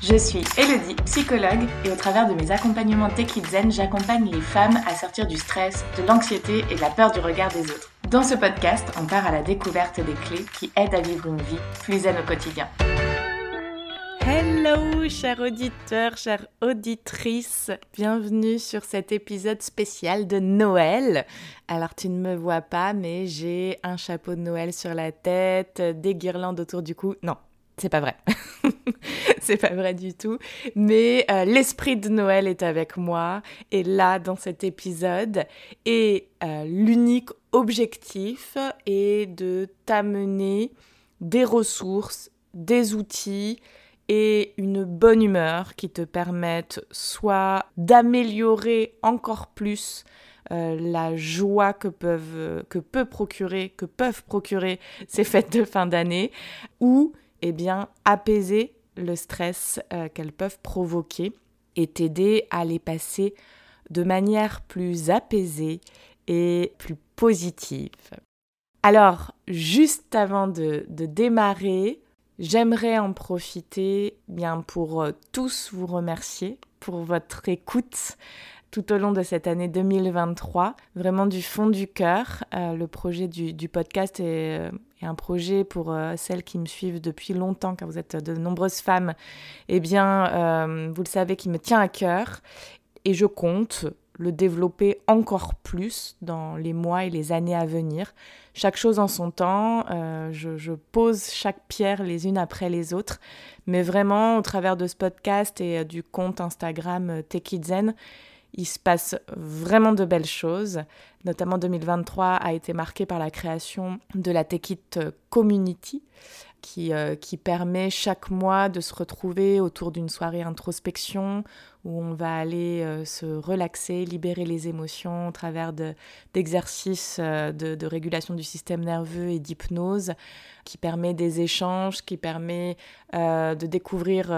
Je suis Elodie, psychologue, et au travers de mes accompagnements Tech Zen, j'accompagne les femmes à sortir du stress, de l'anxiété et de la peur du regard des autres. Dans ce podcast, on part à la découverte des clés qui aident à vivre une vie plus zen au quotidien. Hello, chers auditeurs, chères auditrices, bienvenue sur cet épisode spécial de Noël. Alors tu ne me vois pas, mais j'ai un chapeau de Noël sur la tête, des guirlandes autour du cou. Non, c'est pas vrai. c'est pas vrai du tout. Mais euh, l'esprit de Noël est avec moi et là dans cet épisode. Et euh, l'unique objectif est de t'amener des ressources, des outils et une bonne humeur qui te permettent soit d'améliorer encore plus euh, la joie que peuvent peut procurer que peuvent procurer ces fêtes de fin d'année ou eh bien, apaiser le stress euh, qu'elles peuvent provoquer et t'aider à les passer de manière plus apaisée et plus positive. Alors, juste avant de, démarrer, j'aimerais en profiter bien pour euh, tous vous remercier pour votre écoute tout au long de cette année 2023, vraiment du fond du cœur. Euh, le projet du, podcast est, un projet pour euh, celles qui me suivent depuis longtemps, car vous êtes de nombreuses femmes, eh bien, euh, vous le savez, qui me tient à cœur. Et je compte le développer encore plus dans les mois et les années à venir. Chaque chose en son temps, je, pose chaque pierre les unes après les autres, mais vraiment au travers de ce podcast et du compte Instagram Tekizen, il se passe vraiment de belles choses. Notamment 2023 a été marqué par la création de la Techit Community, qui, euh, qui permet chaque mois de se retrouver autour d'une soirée introspection où on va aller euh, se relaxer, libérer les émotions au travers d'exercices euh, de, de, régulation du système nerveux et d'hypnose, qui permet des échanges, qui permet de découvrir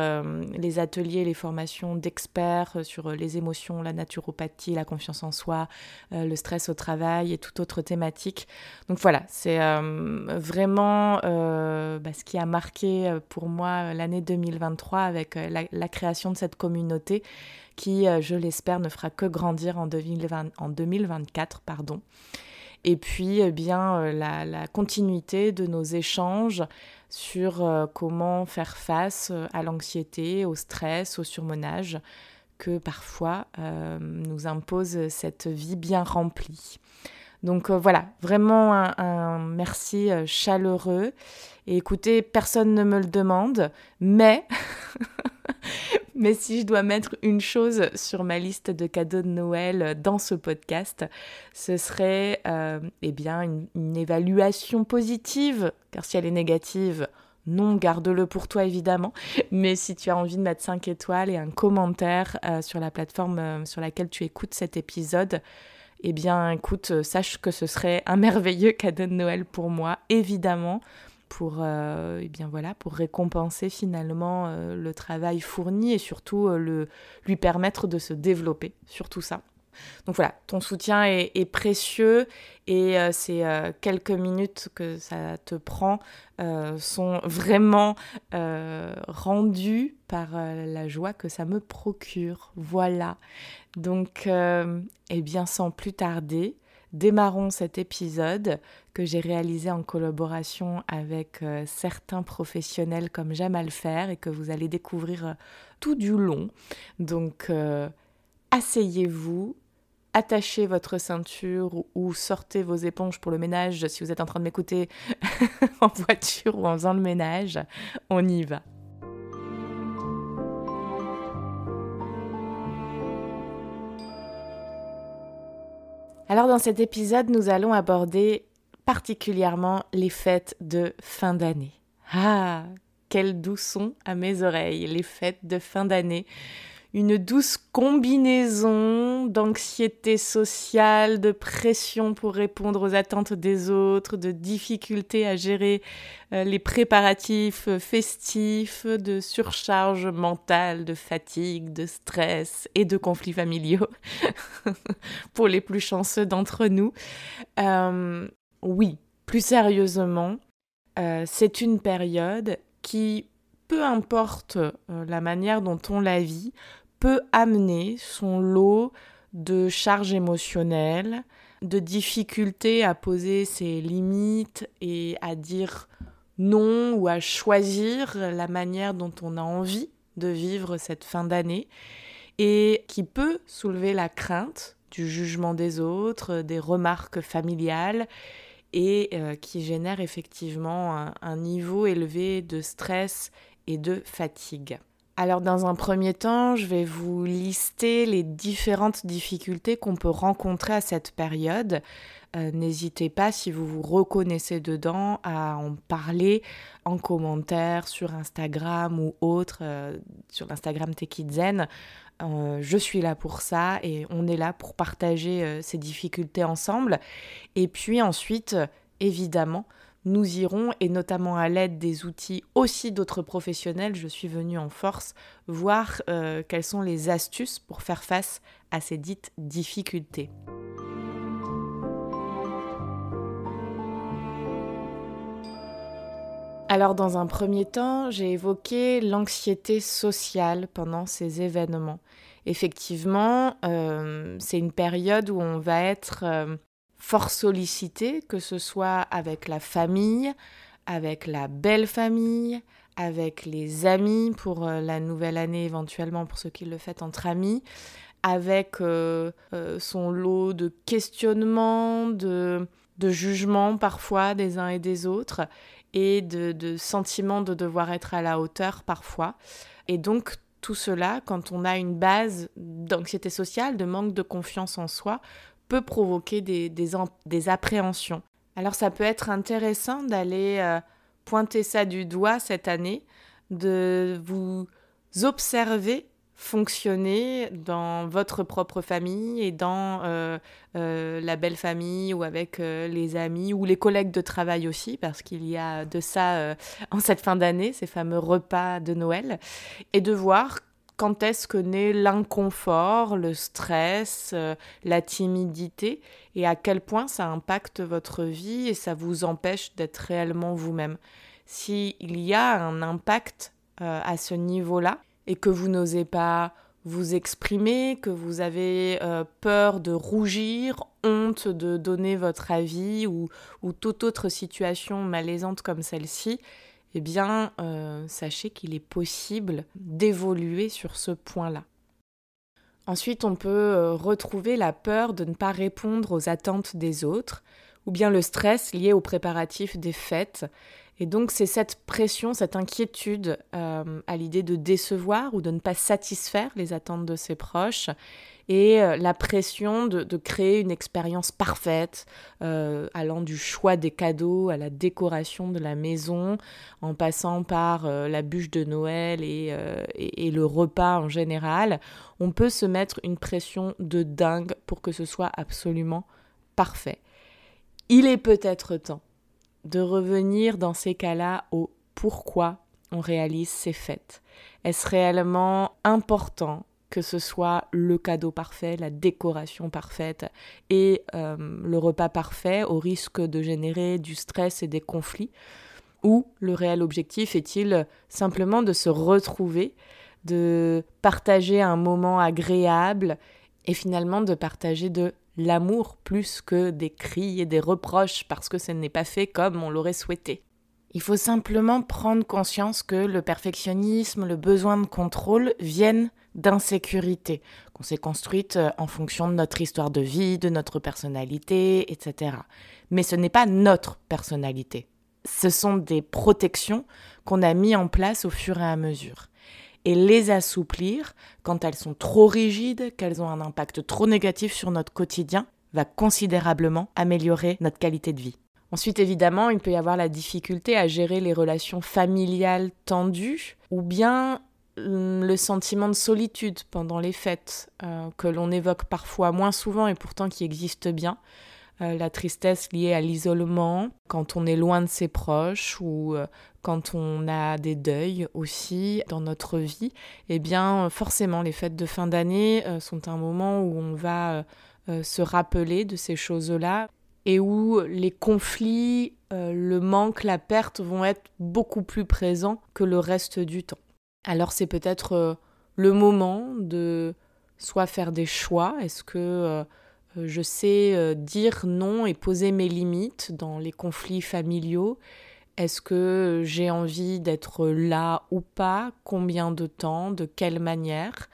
les ateliers, les formations d'experts sur les émotions, la naturopathie, la confiance en soi, le stress au travail et toute autre thématique. Donc voilà, c'est vraiment bah, ce qui a marqué euh, pour moi euh, l'année 2023 avec euh, la, création de cette communauté qui, je l'espère, ne fera que grandir en, 2020, en 2024. Pardon. Et puis, eh bien, la, continuité de nos échanges sur comment faire face à l'anxiété, au stress, au surmenage que parfois nous impose cette vie bien remplie. Donc voilà, vraiment un merci chaleureux et écoutez, personne ne me le demande, mais mais si je dois mettre une chose sur ma liste de cadeaux de Noël dans ce podcast, ce serait euh, eh bien une, évaluation positive, car si elle est négative, non, garde-le pour toi évidemment, mais si tu as envie de mettre 5 étoiles et un commentaire euh, sur la plateforme euh, sur laquelle tu écoutes cet épisode, eh bien écoute, sache que ce serait un merveilleux cadeau de Noël pour moi, évidemment pour, euh, eh bien voilà, pour récompenser finalement euh, le travail fourni et surtout euh, le, lui permettre de se développer, surtout ça. Donc voilà, ton soutien est, précieux et ces quelques minutes que ça te prend sont vraiment rendues par la joie que ça me procure. Voilà. Donc, eh bien, sans plus tarder, démarrons cet épisode que j'ai réalisé en collaboration avec euh, certains professionnels comme j'aime à le faire et que vous allez découvrir euh, tout du long. Donc euh, asseyez-vous, attachez votre ceinture ou sortez vos éponges pour le ménage si vous êtes en train de m'écouter en voiture ou en faisant le ménage. On y va. Alors dans cet épisode, nous allons aborder particulièrement les fêtes de fin d'année. Ah, quel doux son à mes oreilles, les fêtes de fin d'année une douce combinaison d'anxiété sociale, de pression pour répondre aux attentes des autres, de difficultés à gérer euh, les préparatifs festifs, de surcharge mentale, de fatigue, de stress et de conflits familiaux pour les plus chanceux d'entre nous. Euh, oui, plus sérieusement, euh, c'est une période qui peu importe la manière dont on la vit, peut amener son lot de charges émotionnelles, de difficultés à poser ses limites et à dire non ou à choisir la manière dont on a envie de vivre cette fin d'année et qui peut soulever la crainte du jugement des autres, des remarques familiales et euh, qui génère effectivement un niveau élevé de stress et de fatigue. Alors dans un premier temps, je vais vous lister les différentes difficultés qu'on peut rencontrer à cette période. Euh, n'hésitez pas, si vous vous reconnaissez dedans, à en parler en commentaire sur Instagram ou autre, euh, sur l'Instagram Tekizen. Euh, je suis là pour ça et on est là pour partager ces difficultés ensemble. Et puis ensuite, évidemment, nous irons, et notamment à l'aide des outils aussi d'autres professionnels, je suis venue en force voir euh, quelles sont les astuces pour faire face à ces dites difficultés. Alors dans un premier temps, j'ai évoqué l'anxiété sociale pendant ces événements. Effectivement, euh, c'est une période où on va être euh, fort sollicité, que ce soit avec la famille, avec la belle famille, avec les amis pour euh, la nouvelle année éventuellement pour ceux qui le font entre amis, avec euh, euh, son lot de questionnements, de, de jugements parfois des uns et des autres, et de, de sentiments de devoir être à la hauteur parfois. Et donc tout cela, quand on a une base d'anxiété sociale, de manque de confiance en soi, peut provoquer des, appréhensions. Alors ça peut être intéressant d'aller euh, pointer ça du doigt cette année, de vous observer fonctionner dans votre propre famille et dans euh, euh, la belle famille ou avec les amis ou les collègues de travail aussi, parce qu'il y a de ça en cette fin d'année, ces fameux repas de Noël, et de voir quand est-ce que naît l'inconfort, le stress, euh, la timidité, et à quel point ça impacte votre vie et ça vous empêche d'être réellement vous-même? S'il y a un impact euh, à ce niveau-là, et que vous n'osez pas vous exprimer, que vous avez euh, peur de rougir, honte de donner votre avis ou toute autre situation malaisante comme celle-ci, eh bien, euh, sachez qu'il est possible d'évoluer sur ce point-là. Ensuite, on peut euh, retrouver la peur de ne pas répondre aux attentes des autres, ou bien le stress lié aux préparatifs des fêtes. Et donc, c'est cette pression, cette inquiétude euh, à l'idée de décevoir ou de ne pas satisfaire les attentes de ses proches et euh, la pression de, créer une expérience parfaite, euh, allant du choix des cadeaux à la décoration de la maison, en passant par euh, la bûche de Noël et, et, le repas en général. On peut se mettre une pression de dingue pour que ce soit absolument parfait. Il est peut-être temps de revenir dans ces cas-là au pourquoi on réalise ces fêtes. Est-ce réellement important que ce soit le cadeau parfait, la décoration parfaite et euh, le repas parfait au risque de générer du stress et des conflits Ou le réel objectif est-il simplement de se retrouver, de partager un moment agréable et finalement de partager de l'amour plus que des cris et des reproches parce que ce n'est pas fait comme on l'aurait souhaité. Il faut simplement prendre conscience que le perfectionnisme, le besoin de contrôle viennent d'insécurité, qu'on s'est construite euh, en fonction de notre histoire de vie, de notre personnalité, etc. Mais ce n'est pas notre personnalité. Ce sont des protections qu'on a mis en place au fur et à mesure. Et les assouplir, quand elles sont trop rigides, qu'elles ont un impact trop négatif sur notre quotidien, va considérablement améliorer notre qualité de vie. Ensuite, évidemment, il peut y avoir la difficulté à gérer les relations familiales tendues, ou bien le sentiment de solitude pendant les fêtes, euh, que l'on évoque parfois moins souvent et pourtant qui existe bien. Euh, la tristesse liée à l'isolement, quand on est loin de ses proches ou euh, quand on a des deuils aussi dans notre vie, eh bien forcément les fêtes de fin d'année sont un moment où on va se rappeler de ces choses-là et où les conflits, le manque, la perte vont être beaucoup plus présents que le reste du temps. Alors c'est peut-être euh, le moment de soit faire des choix, est-ce que euh, je sais dire non et poser mes limites dans les conflits familiaux? Est-ce que j'ai envie d'être là ou pas? Combien de temps? De quelle manière?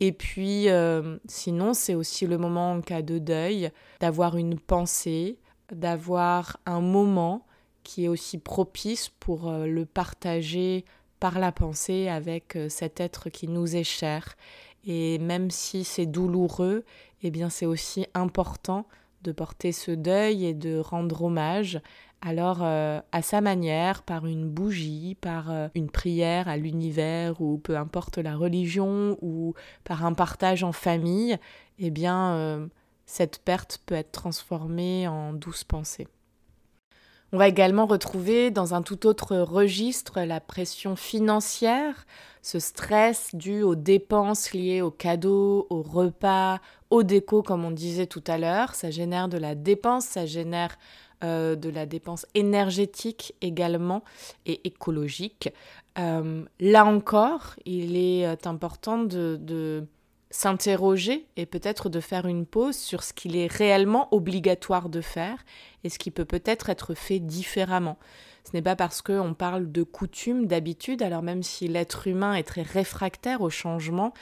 Et puis, euh, sinon, c'est aussi le moment en cas de deuil d'avoir une pensée, d'avoir un moment qui est aussi propice pour euh, le partager par la pensée avec euh, cet être qui nous est cher. Et même si c'est douloureux, eh bien c'est aussi important de porter ce deuil et de rendre hommage alors euh, à sa manière, par une bougie, par euh, une prière à l'univers ou peu importe la religion ou par un partage en famille, eh bien cette perte peut être transformée en douce pensée. On va également retrouver dans un tout autre registre la pression financière, ce stress dû aux dépenses liées aux cadeaux, aux repas, aux décos comme on disait tout à l'heure. Ça génère de la dépense, ça génère euh, de la dépense énergétique également et écologique. Euh, là encore, il est euh, important de, s'interroger et peut-être de faire une pause sur ce qu'il est réellement obligatoire de faire et ce qui peut peut-être être fait différemment. Ce n'est pas parce qu'on parle de coutume, d'habitude, alors même si l'être humain est très réfractaire au changement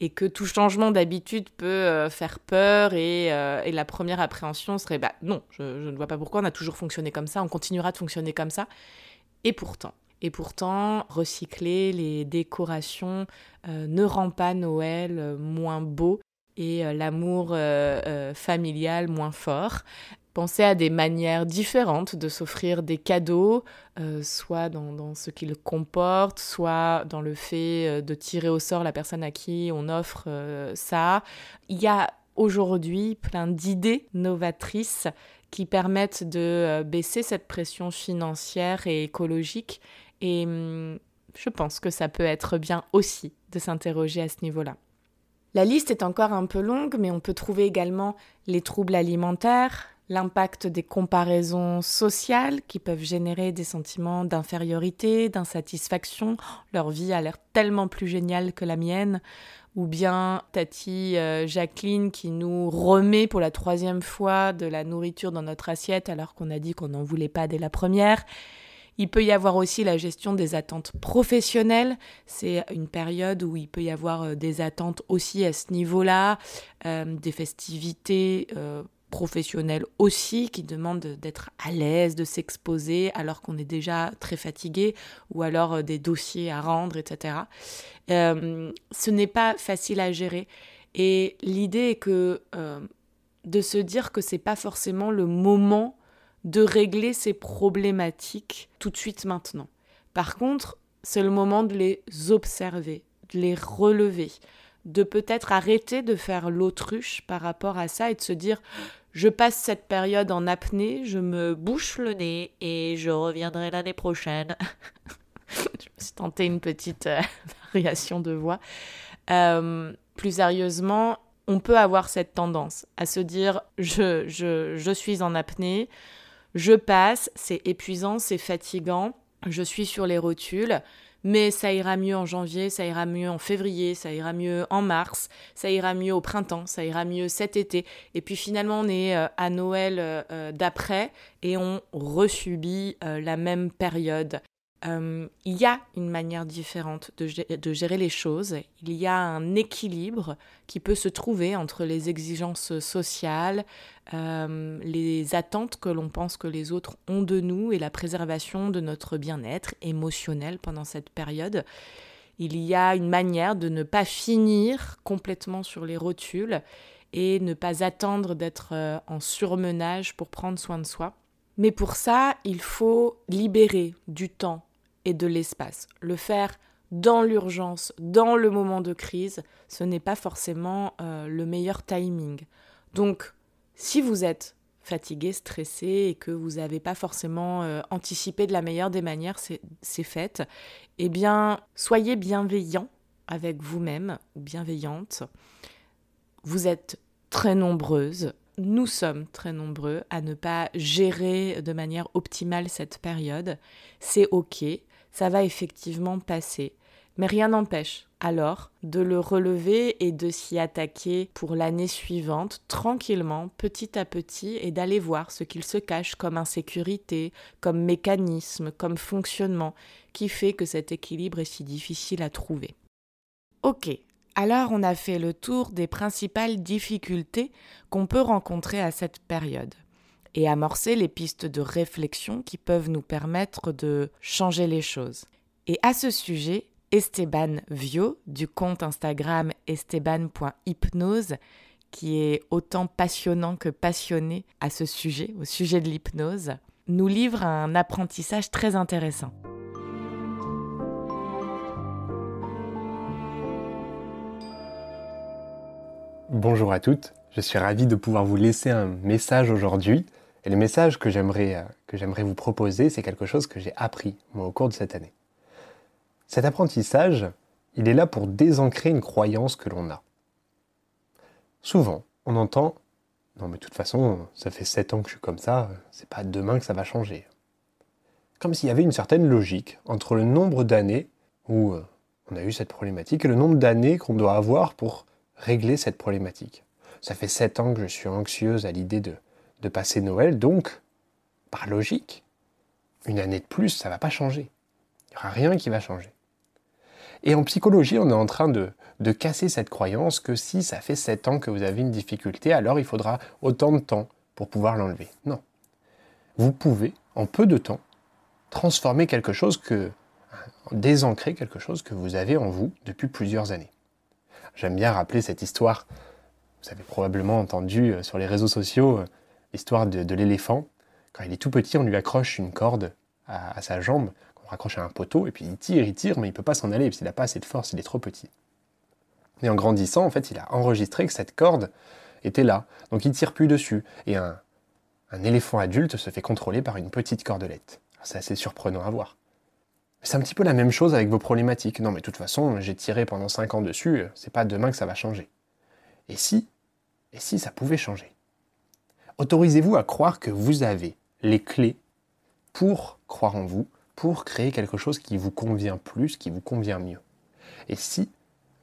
et que tout changement d'habitude peut euh, faire peur euh, et, la première appréhension serait bah non, je, ne vois pas pourquoi on a toujours fonctionné comme ça, on continuera de fonctionner comme ça. Et pourtant, et pourtant, recycler les décorations euh, ne rend pas Noël moins beau et l'amour familial moins fort. Penser à des manières différentes de s'offrir des cadeaux, euh, soit dans, ce qu'ils comportent, soit dans le fait euh, de tirer au sort la personne à qui on offre euh, ça. Il y a aujourd'hui plein d'idées novatrices qui permettent de baisser cette pression financière et écologique. Et hum, je pense que ça peut être bien aussi de s'interroger à ce niveau-là. La liste est encore un peu longue, mais on peut trouver également les troubles alimentaires, l'impact des comparaisons sociales qui peuvent générer des sentiments d'infériorité, d'insatisfaction. Leur vie a l'air tellement plus géniale que la mienne. Ou bien Tati euh, Jacqueline qui nous remet pour la troisième fois de la nourriture dans notre assiette alors qu'on a dit qu'on n'en voulait pas dès la première. Il peut y avoir aussi la gestion des attentes professionnelles. C'est une période où il peut y avoir euh, des attentes aussi à ce niveau-là, euh, des festivités professionnels aussi qui demandent d'être à l'aise, de s'exposer alors qu'on est déjà très fatigué ou alors euh, des dossiers à rendre, etc. Euh, ce n'est pas facile à gérer. Et l'idée est que euh, de se dire que c'est pas forcément le moment de régler ces problématiques tout de suite maintenant. Par contre, c'est le moment de les observer, de les relever, de peut-être arrêter de faire l'autruche par rapport à ça et de se dire je passe cette période en apnée, je me bouche le nez et je reviendrai l'année prochaine. je me suis tenté une petite euh, variation de voix. Euh, plus sérieusement, on peut avoir cette tendance à se dire je, suis en apnée, je passe, c'est épuisant, c'est fatigant, je suis sur les rotules, mais ça ira mieux en janvier, ça ira mieux en février, ça ira mieux en mars, ça ira mieux au printemps, ça ira mieux cet été. Et puis finalement, on est euh, à Noël euh, euh, d'après et on resubit la même période. Euh, il y a une manière différente de, gérer les choses. Il y a un équilibre qui peut se trouver entre les exigences sociales, euh, les attentes que l'on pense que les autres ont de nous et la préservation de notre bien-être émotionnel pendant cette période. Il y a une manière de ne pas finir complètement sur les rotules et ne pas attendre d'être euh, en surmenage pour prendre soin de soi. Mais pour ça, il faut libérer du temps et de l'espace. Le faire dans l'urgence, dans le moment de crise, ce n'est pas forcément euh, le meilleur timing. Donc, si vous êtes fatigué, stressé et que vous n'avez pas forcément euh, anticipé de la meilleure des manières ces fêtes, eh bien, soyez bienveillant avec vous-même ou bienveillante. Vous êtes très nombreuses nous sommes très nombreux à ne pas gérer de manière optimale cette période. C'est OK, ça va effectivement passer. Mais rien n'empêche alors de le relever et de s'y attaquer pour l'année suivante tranquillement, petit à petit, et d'aller voir ce qu'il se cache comme insécurité, comme mécanisme, comme fonctionnement, qui fait que cet équilibre est si difficile à trouver. Ok, alors on a fait le tour des principales difficultés qu'on peut rencontrer à cette période et amorcer les pistes de réflexion qui peuvent nous permettre de changer les choses. Et à ce sujet, Esteban Vio du compte Instagram esteban.hypnose qui est autant passionnant que passionné à ce sujet, au sujet de l'hypnose, nous livre un apprentissage très intéressant. Bonjour à toutes, je suis ravi de pouvoir vous laisser un message aujourd'hui. Et le message que j'aimerais, euh, que j'aimerais vous proposer, c'est quelque chose que j'ai appris moi, au cours de cette année. Cet apprentissage, il est là pour désancrer une croyance que l'on a. Souvent, on entend Non, mais de toute façon, ça fait sept ans que je suis comme ça, c'est pas demain que ça va changer. Comme s'il y avait une certaine logique entre le nombre d'années où euh, on a eu cette problématique et le nombre d'années qu'on doit avoir pour régler cette problématique. Ça fait sept ans que je suis anxieuse à l'idée de, de passer Noël, donc, par logique, une année de plus, ça ne va pas changer. Il n'y aura rien qui va changer. Et en psychologie, on est en train de, casser cette croyance que si ça fait 7 ans que vous avez une difficulté, alors il faudra autant de temps pour pouvoir l'enlever. Non. Vous pouvez, en peu de temps, transformer quelque chose que, désancrer quelque chose que vous avez en vous depuis plusieurs années. J'aime bien rappeler cette histoire, vous avez probablement entendu euh, sur les réseaux sociaux, euh, l'histoire de, l'éléphant. Quand il est tout petit, on lui accroche une corde à sa jambe raccroché à un poteau, et puis il tire, il tire, mais il peut pas s'en aller, parce qu'il n'a pas assez de force, il est trop petit. Et en grandissant, en fait, il a enregistré que cette corde était là, donc il tire plus dessus. Et un, un éléphant adulte se fait contrôler par une petite cordelette. C'est assez surprenant à voir. C'est un petit peu la même chose avec vos problématiques. Non, mais de toute façon, j'ai tiré pendant 5 ans dessus, c'est pas demain que ça va changer. Et si Et si ça pouvait changer? Autorisez-vous à croire que vous avez les clés pour croire en vous, pour créer quelque chose qui vous convient plus, qui vous convient mieux. Et si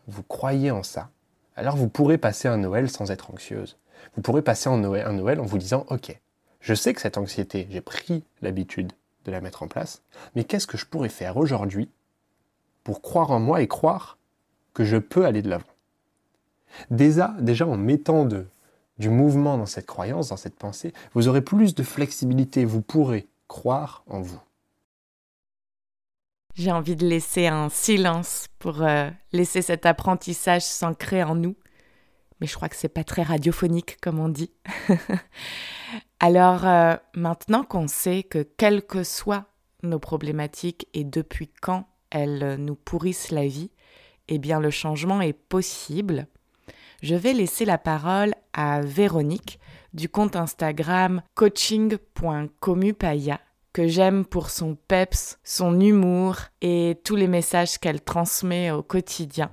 vous croyez en ça, alors vous pourrez passer un Noël sans être anxieuse. Vous pourrez passer un Noël, en vous disant, OK, je sais que cette anxiété, j'ai pris l'habitude de la mettre en place, mais qu'est-ce que je pourrais faire aujourd'hui pour croire en moi et croire que je peux aller de l'avant? Déjà, déjà en mettant de, du mouvement dans cette croyance, dans cette pensée, vous aurez plus de flexibilité, vous pourrez croire en vous. J'ai envie de laisser un silence pour euh, laisser cet apprentissage s'ancrer en nous. Mais je crois que c'est pas très radiophonique, comme on dit. Alors, euh, maintenant qu'on sait que quelles que soient nos problématiques et depuis quand elles nous pourrissent la vie, eh bien le changement est possible. Je vais laisser la parole à Véronique du compte Instagram coaching.comupaya que j'aime pour son peps, son humour et tous les messages qu'elle transmet au quotidien.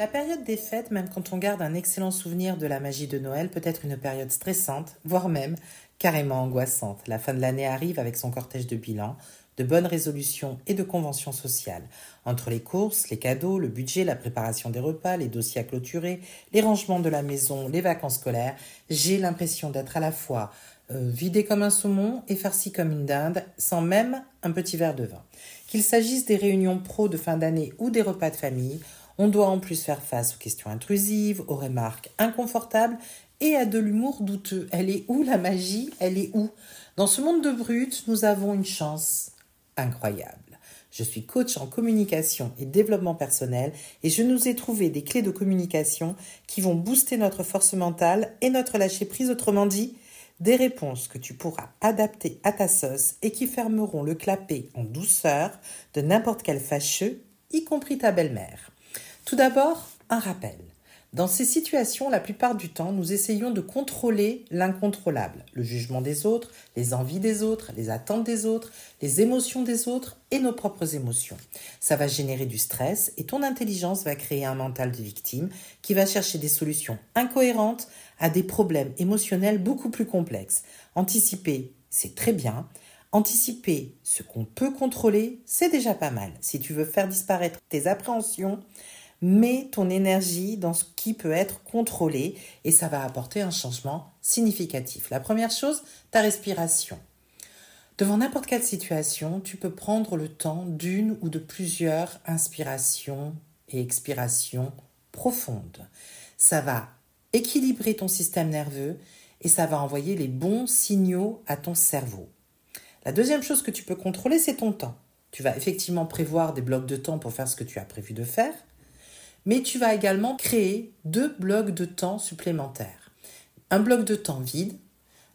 La période des fêtes, même quand on garde un excellent souvenir de la magie de Noël, peut être une période stressante, voire même carrément angoissante. La fin de l'année arrive avec son cortège de bilan, de bonnes résolutions et de conventions sociales. Entre les courses, les cadeaux, le budget, la préparation des repas, les dossiers à clôturer, les rangements de la maison, les vacances scolaires, j'ai l'impression d'être à la fois euh, vidé comme un saumon et farci comme une dinde, sans même un petit verre de vin. Qu'il s'agisse des réunions pro de fin d'année ou des repas de famille, on doit en plus faire face aux questions intrusives, aux remarques inconfortables et à de l'humour douteux. Elle est où la magie? Elle est où? Dans ce monde de brutes, nous avons une chance incroyable. Je suis coach en communication et développement personnel et je nous ai trouvé des clés de communication qui vont booster notre force mentale et notre lâcher prise, autrement dit, des réponses que tu pourras adapter à ta sauce et qui fermeront le clapet en douceur de n'importe quel fâcheux, y compris ta belle-mère. Tout d'abord, un rappel. Dans ces situations, la plupart du temps, nous essayons de contrôler l'incontrôlable, le jugement des autres, les envies des autres, les attentes des autres, les émotions des autres et nos propres émotions. Ça va générer du stress et ton intelligence va créer un mental de victime qui va chercher des solutions incohérentes à des problèmes émotionnels beaucoup plus complexes. Anticiper, c'est très bien. Anticiper ce qu'on peut contrôler, c'est déjà pas mal. Si tu veux faire disparaître tes appréhensions, mets ton énergie dans ce qui peut être contrôlé et ça va apporter un changement significatif. La première chose, ta respiration. Devant n'importe quelle situation, tu peux prendre le temps d'une ou de plusieurs inspirations et expirations profondes. Ça va équilibrer ton système nerveux et ça va envoyer les bons signaux à ton cerveau. La deuxième chose que tu peux contrôler, c'est ton temps. Tu vas effectivement prévoir des blocs de temps pour faire ce que tu as prévu de faire, mais tu vas également créer deux blocs de temps supplémentaires. Un bloc de temps vide,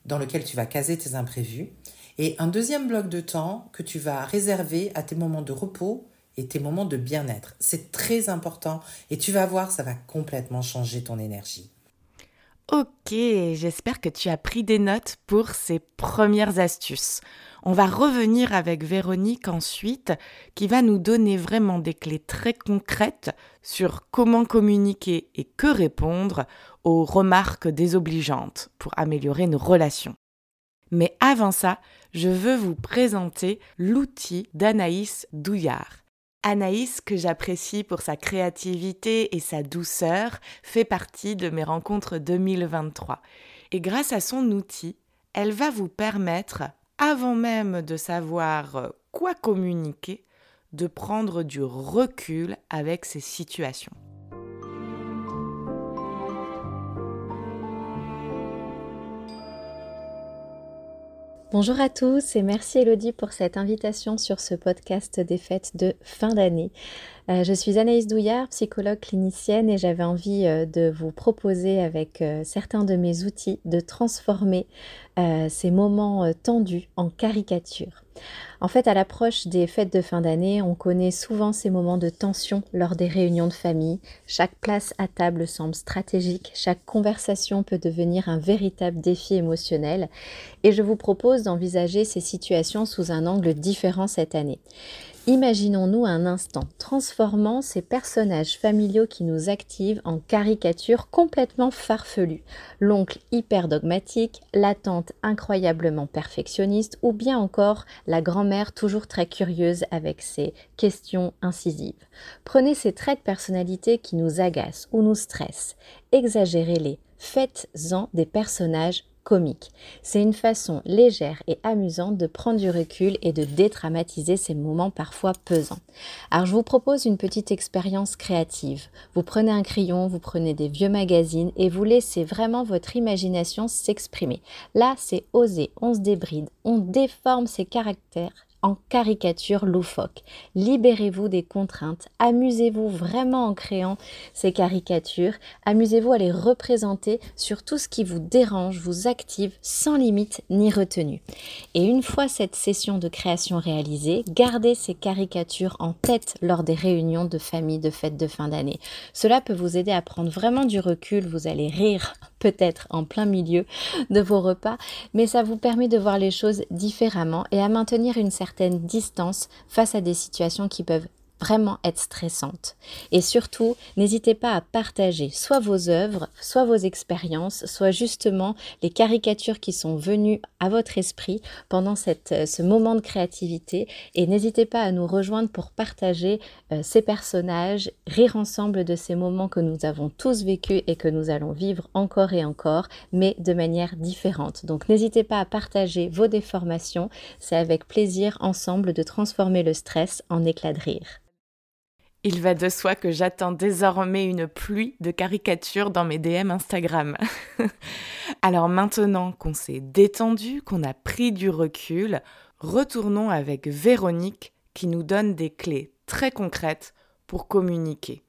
dans lequel tu vas caser tes imprévus, et un deuxième bloc de temps que tu vas réserver à tes moments de repos et tes moments de bien-être. C'est très important et tu vas voir, ça va complètement changer ton énergie. Ok, j'espère que tu as pris des notes pour ces premières astuces. On va revenir avec Véronique ensuite, qui va nous donner vraiment des clés très concrètes sur comment communiquer et que répondre aux remarques désobligeantes pour améliorer nos relations. Mais avant ça, je veux vous présenter l'outil d'Anaïs Douillard. Anaïs, que j'apprécie pour sa créativité et sa douceur, fait partie de mes rencontres 2023. Et grâce à son outil, elle va vous permettre avant même de savoir quoi communiquer, de prendre du recul avec ces situations. Bonjour à tous et merci Elodie pour cette invitation sur ce podcast des fêtes de fin d'année. Euh, je suis Anaïs Douillard, psychologue clinicienne et j'avais envie euh, de vous proposer avec certains de mes outils de transformer euh, ces moments euh, tendus en caricature. En fait, à l'approche des fêtes de fin d'année, on connaît souvent ces moments de tension lors des réunions de famille. Chaque place à table semble stratégique, chaque conversation peut devenir un véritable défi émotionnel et je vous propose d'envisager ces situations sous un angle différent cette année. Imaginons-nous un instant transformant ces personnages familiaux qui nous activent en caricatures complètement farfelues. L'oncle hyper dogmatique, la tante incroyablement perfectionniste ou bien encore la grand-mère toujours très curieuse avec ses questions incisives. Prenez ces traits de personnalité qui nous agacent ou nous stressent, exagérez-les, faites-en des personnages comique. C'est une façon légère et amusante de prendre du recul et de dédramatiser ces moments parfois pesants. Alors je vous propose une petite expérience créative. Vous prenez un crayon, vous prenez des vieux magazines et vous laissez vraiment votre imagination s'exprimer. Là, c'est oser, on se débride, on déforme ses caractères en caricature loufoque. Libérez-vous des contraintes, amusez-vous vraiment en créant ces caricatures, amusez-vous à les représenter sur tout ce qui vous dérange, vous active sans limite ni retenue. Et une fois cette session de création réalisée, gardez ces caricatures en tête lors des réunions de famille de fêtes de fin d'année. Cela peut vous aider à prendre vraiment du recul, vous allez rire peut-être en plein milieu de vos repas, mais ça vous permet de voir les choses différemment et à maintenir une certaine distance face à des situations qui peuvent vraiment être stressante. Et surtout, n'hésitez pas à partager soit vos œuvres, soit vos expériences, soit justement les caricatures qui sont venues à votre esprit pendant euh, ce moment de créativité. Et n'hésitez pas à nous rejoindre pour partager euh, ces personnages, rire ensemble de ces moments que nous avons tous vécus et que nous allons vivre encore et encore, mais de manière différente. Donc n'hésitez pas à partager vos déformations. C'est avec plaisir ensemble de transformer le stress en éclat de rire. Il va de soi que j'attends désormais une pluie de caricatures dans mes DM Instagram. Alors maintenant qu'on s'est détendu, qu'on a pris du recul, retournons avec Véronique qui nous donne des clés très concrètes pour communiquer.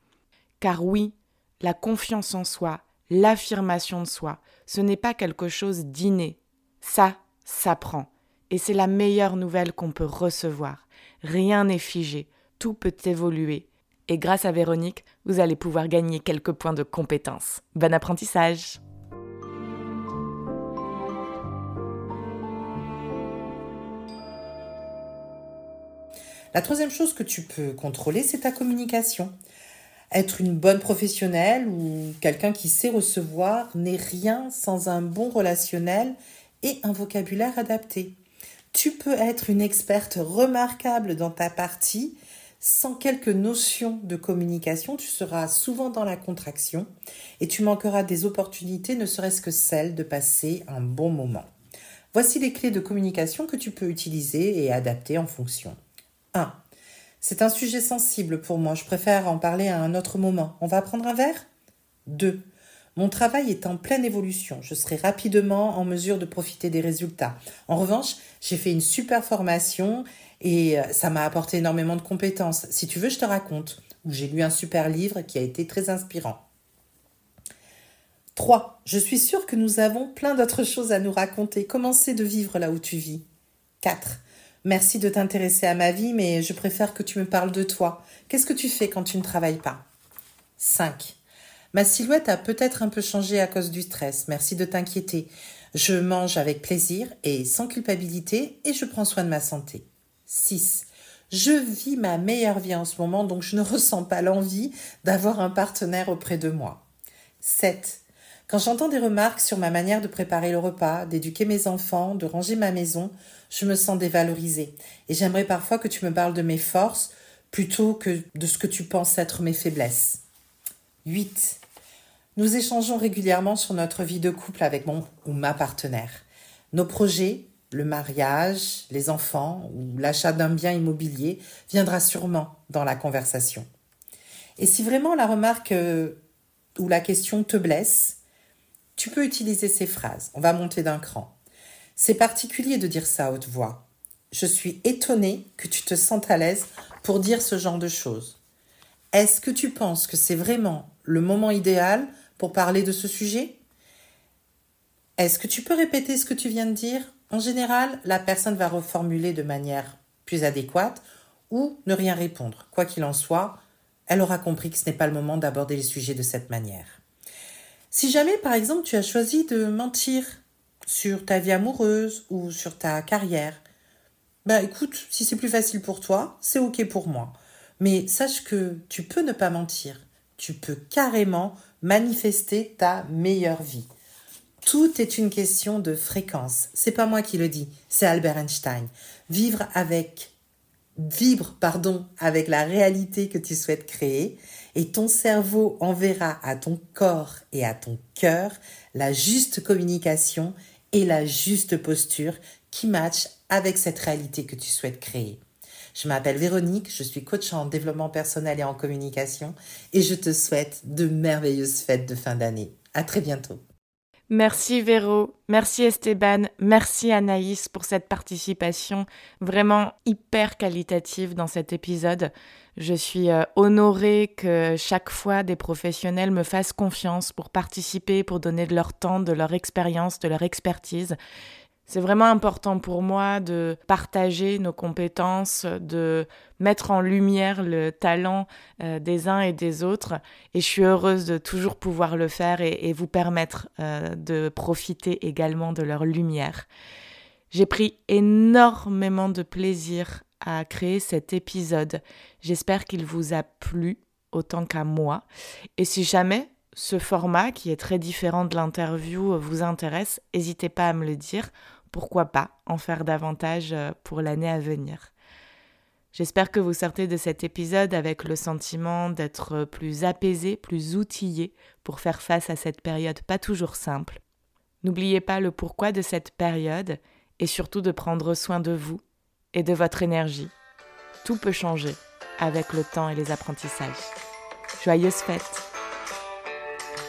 Car oui, la confiance en soi, l'affirmation de soi, ce n'est pas quelque chose d'inné. Ça s'apprend. Et c'est la meilleure nouvelle qu'on peut recevoir. Rien n'est figé, tout peut évoluer Et grâce à Véronique, vous allez pouvoir gagner quelques points de compétences. Bon apprentissage La troisième chose que tu peux contrôler, c'est ta communication. Être une bonne professionnelle ou quelqu'un qui sait recevoir n'est rien sans un bon relationnel et un vocabulaire adapté. Tu peux être une experte remarquable dans ta partie, sans quelques notions de communication, tu seras souvent dans la contraction et tu manqueras des opportunités, ne serait-ce que celle de passer un bon moment. Voici les clés de communication que tu peux utiliser et adapter en fonction. 1. C'est un sujet sensible pour moi, je préfère en parler à un autre moment. On va prendre un verre? 2. Mon travail est en pleine évolution. Je serai rapidement en mesure de profiter des résultats. En revanche, j'ai fait une super formation et euh, ça m'a apporté énormément de compétences. Si tu veux, je te raconte. Ou j'ai lu un super livre qui a été très inspirant. 3. Je suis sûre que nous avons plein d'autres choses à nous raconter. Comment c'est de vivre là où tu vis? 4. Merci de t'intéresser à ma vie, mais je préfère que tu me parles de toi. Qu'est-ce que tu fais quand tu ne travailles pas? 5. Ma silhouette a peut-être un peu changé à cause du stress. Merci de t'inquiéter. Je mange avec plaisir et sans culpabilité et je prends soin de ma santé. 6. Je vis ma meilleure vie en ce moment, donc je ne ressens pas l'envie d'avoir un partenaire auprès de moi. 7. Quand j'entends des remarques sur ma manière de préparer le repas, d'éduquer mes enfants, de ranger ma maison, je me sens dévalorisée. Et j'aimerais parfois que tu me parles de mes forces plutôt que de ce que tu penses être mes faiblesses. 8. Nous échangeons régulièrement sur notre vie de couple avec mon ou ma partenaire. Nos projets, le mariage, les enfants ou l'achat d'un bien immobilier viendra sûrement dans la conversation. Et si vraiment la remarque euh, ou la question te blesse, tu peux utiliser ces phrases. On va monter d'un cran. C'est particulier de dire ça à haute voix. Je suis étonnée que tu te sentes à l'aise pour dire ce genre de choses. Est-ce que tu penses que c'est vraiment le moment idéal pour parler de ce sujet? Est-ce que tu peux répéter ce que tu viens de dire? En général, la personne va reformuler de manière plus adéquate ou ne rien répondre. Quoi qu'il en soit, elle aura compris que ce n'est pas le moment d'aborder les sujets de cette manière. Si jamais, par exemple, tu as choisi de mentir sur ta vie amoureuse ou sur ta carrière, bah écoute, si c'est plus facile pour toi, c'est ok pour moi. Mais sache que tu peux ne pas mentir. Tu peux carrément manifester ta meilleure vie. Tout est une question de fréquence. C'est pas moi qui le dis, c'est Albert Einstein. Vivre avec vibre pardon avec la réalité que tu souhaites créer et ton cerveau enverra à ton corps et à ton cœur la juste communication et la juste posture qui match avec cette réalité que tu souhaites créer. Je m'appelle Véronique, je suis coach en développement personnel et en communication et je te souhaite de merveilleuses fêtes de fin d'année. À très bientôt. Merci Véro, merci Esteban, merci Anaïs pour cette participation vraiment hyper qualitative dans cet épisode. Je suis euh, honorée que chaque fois des professionnels me fassent confiance pour participer, pour donner de leur temps, de leur expérience, de leur expertise. C'est vraiment important pour moi de partager nos compétences, de mettre en lumière le talent euh, des uns et des autres. Et je suis heureuse de toujours pouvoir le faire et, vous permettre euh, de profiter également de leur lumière. J'ai pris énormément de plaisir à créer cet épisode. J'espère qu'il vous a plu autant qu'à moi. Et si jamais ce format, qui est très différent de l'interview, vous intéresse, n'hésitez pas à me le dire. Pourquoi pas en faire davantage euh, pour l'année à venir. J'espère que vous sortez de cet épisode avec le sentiment d'être plus apaisé, plus outillé pour faire face à cette période pas toujours simple. N'oubliez pas le pourquoi de cette période et surtout de prendre soin de vous et de votre énergie. Tout peut changer avec le temps et les apprentissages. Joyeuses fêtes